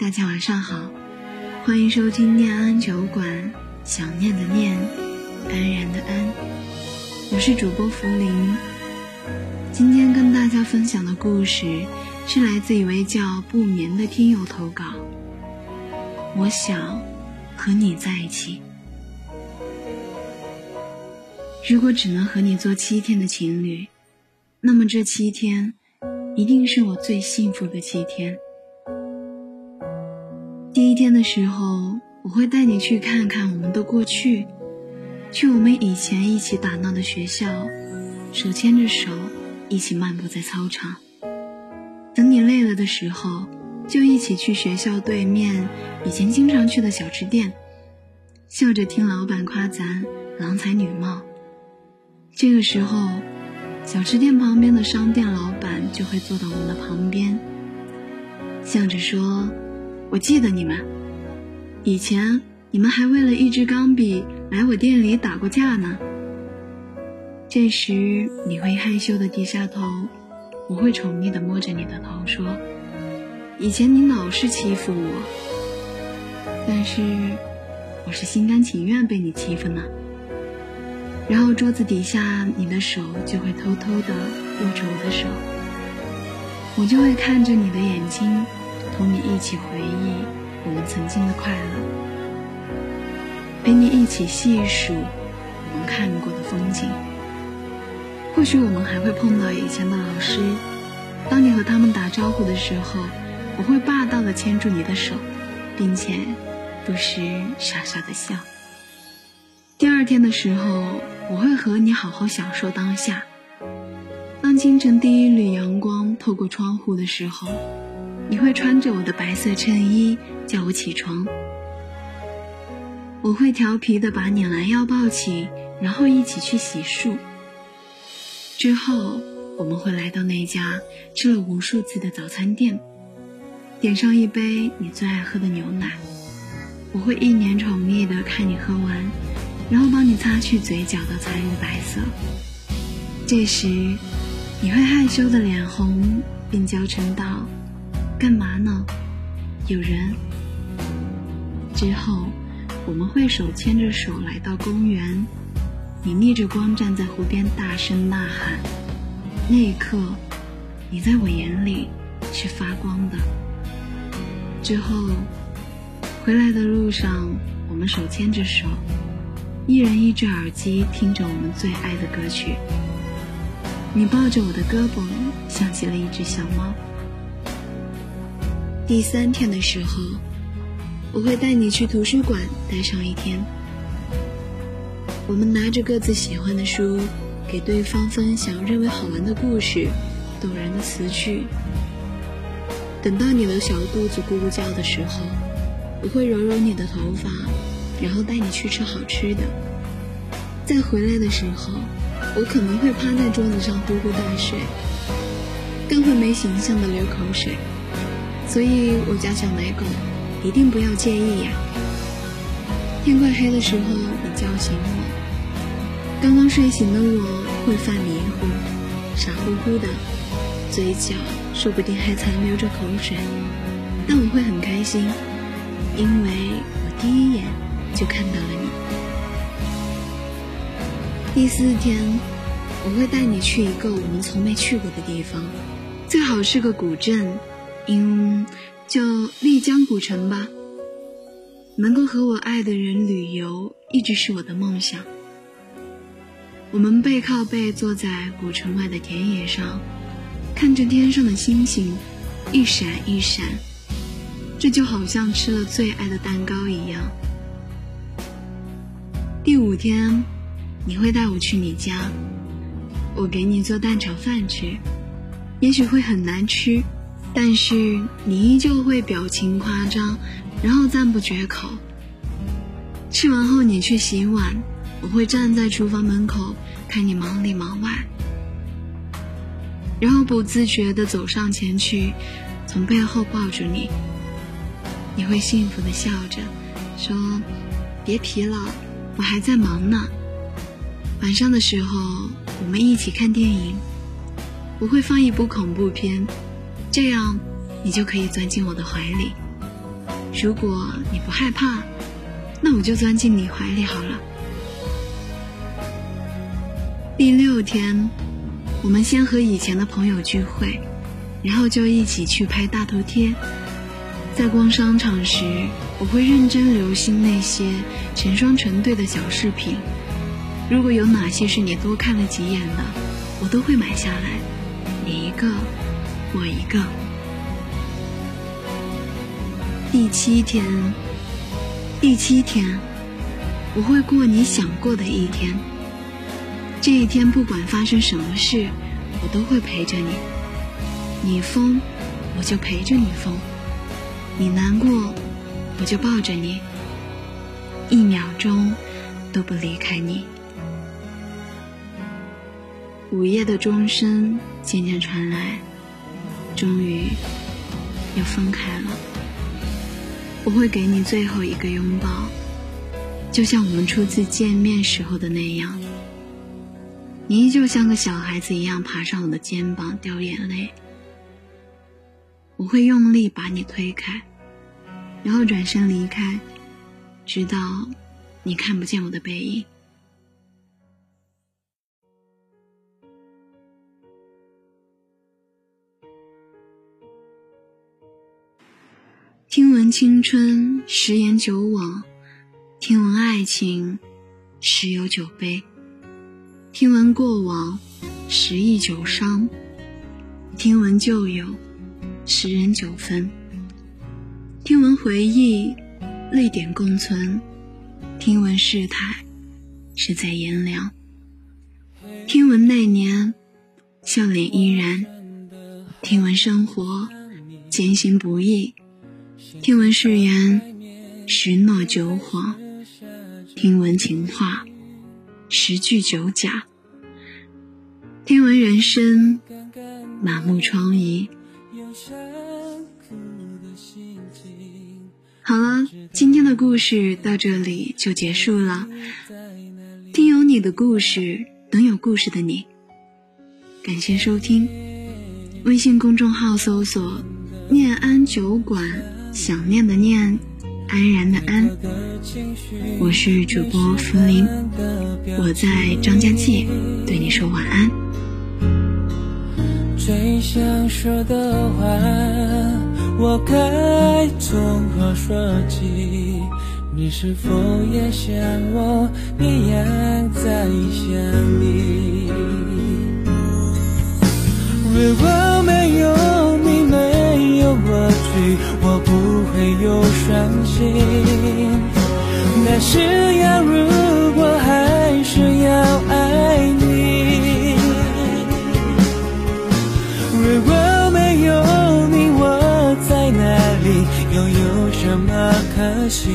大家晚上好，欢迎收听念安酒馆，想念的念，安然的安，我是主播福林。今天跟大家分享的故事是来自一位叫不眠的听友投稿。我想和你在一起。如果只能和你做七天的情侣，那么这七天一定是我最幸福的七天。第一天的时候，我会带你去看看我们的过去，去我们以前一起打闹的学校，手牵着手一起漫步在操场。等你累了的时候，就一起去学校对面以前经常去的小吃店，笑着听老板夸咱郎才女貌。这个时候，小吃店旁边的商店老板就会坐到我们的旁边，笑着说。我记得你们，以前你们还为了一支钢笔来我店里打过架呢。这时你会害羞的低下头，我会宠溺的摸着你的头说：“以前你老是欺负我，但是我是心甘情愿被你欺负呢。”然后桌子底下你的手就会偷偷的握着我的手，我就会看着你的眼睛。同你一起回忆我们曾经的快乐，陪你一起细数我们看过的风景。或许我们还会碰到以前的老师，当你和他们打招呼的时候，我会霸道的牵住你的手，并且不时傻傻的笑。第二天的时候，我会和你好好享受当下。当清晨第一缕阳光透过窗户的时候。你会穿着我的白色衬衣叫我起床，我会调皮的把你拦腰抱起，然后一起去洗漱。之后我们会来到那家吃了无数次的早餐店，点上一杯你最爱喝的牛奶。我会一脸宠溺的看你喝完，然后帮你擦去嘴角的残余白色。这时你会害羞的脸红，并娇嗔道。干嘛呢？有人。之后，我们会手牵着手来到公园，你逆着光站在湖边大声呐喊。那一刻，你在我眼里是发光的。之后，回来的路上，我们手牵着手，一人一只耳机听着我们最爱的歌曲。你抱着我的胳膊，像极了一只小猫。第三天的时候，我会带你去图书馆待上一天。我们拿着各自喜欢的书，给对方分享认为好玩的故事、动人的词句。等到你的小肚子咕咕叫的时候，我会揉揉你的头发，然后带你去吃好吃的。再回来的时候，我可能会趴在桌子上呼呼大睡，更会没形象的流口水。所以我家小奶狗一定不要介意呀。天快黑的时候，你叫醒我，刚刚睡醒的我会犯迷糊，傻乎乎的，嘴角说不定还残留着口水，但我会很开心，因为我第一眼就看到了你。第四天，我会带你去一个我们从没去过的地方，最好是个古镇。嗯，就丽江古城吧。能够和我爱的人旅游，一直是我的梦想。我们背靠背坐在古城外的田野上，看着天上的星星一闪一闪，这就好像吃了最爱的蛋糕一样。第五天，你会带我去你家，我给你做蛋炒饭吃，也许会很难吃。但是你依旧会表情夸张，然后赞不绝口。吃完后你去洗碗，我会站在厨房门口看你忙里忙外，然后不自觉地走上前去，从背后抱住你。你会幸福地笑着，说：“别疲劳，我还在忙呢。”晚上的时候，我们一起看电影，我会放一部恐怖片。这样，你就可以钻进我的怀里。如果你不害怕，那我就钻进你怀里好了。第六天，我们先和以前的朋友聚会，然后就一起去拍大头贴。在逛商场时，我会认真留心那些成双成对的小饰品。如果有哪些是你多看了几眼的，我都会买下来，你一个，我一个。第七天，第七天，我会过你想过的一天。这一天不管发生什么事，我都会陪着你。你疯，我就陪着你疯；你难过，我就抱着你，一秒钟都不离开你。午夜的钟声渐渐传来，终于又分开了。我会给你最后一个拥抱，就像我们初次见面时候的那样。你依旧像个小孩子一样爬上我的肩膀，掉眼泪。我会用力把你推开，然后转身离开，直到你看不见我的背影。青春十言九往，听闻爱情十有九悲，听闻过往十忆九伤，听闻旧友十人九分，听闻回忆泪点共存，听闻世态是在炎凉，听闻那年笑脸依然，听闻生活艰辛不易。听闻誓言，十诺九谎；听闻情话，十句九假；听闻人生，满目疮痍。好了，今天的故事到这里就结束了。听有你的故事，等有故事的你。感谢收听，微信公众号搜索“念安酒馆”。想念的念，安然的安。我是主播福林，我在张家界对你说晚安。最想说的话，我该从何说起？你是否也像我一样在想你？如果没有你，没有我去。我不会有伤心，但是要如果还是要爱你。如果没有你，我在哪里？又有什么可惜？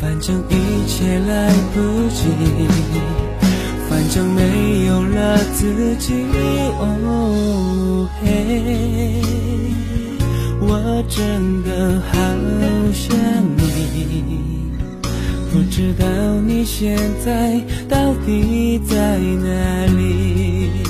反正一切来不及，反正没有了自己。哦嘿。我真的好想你，不知道你现在到底在哪里。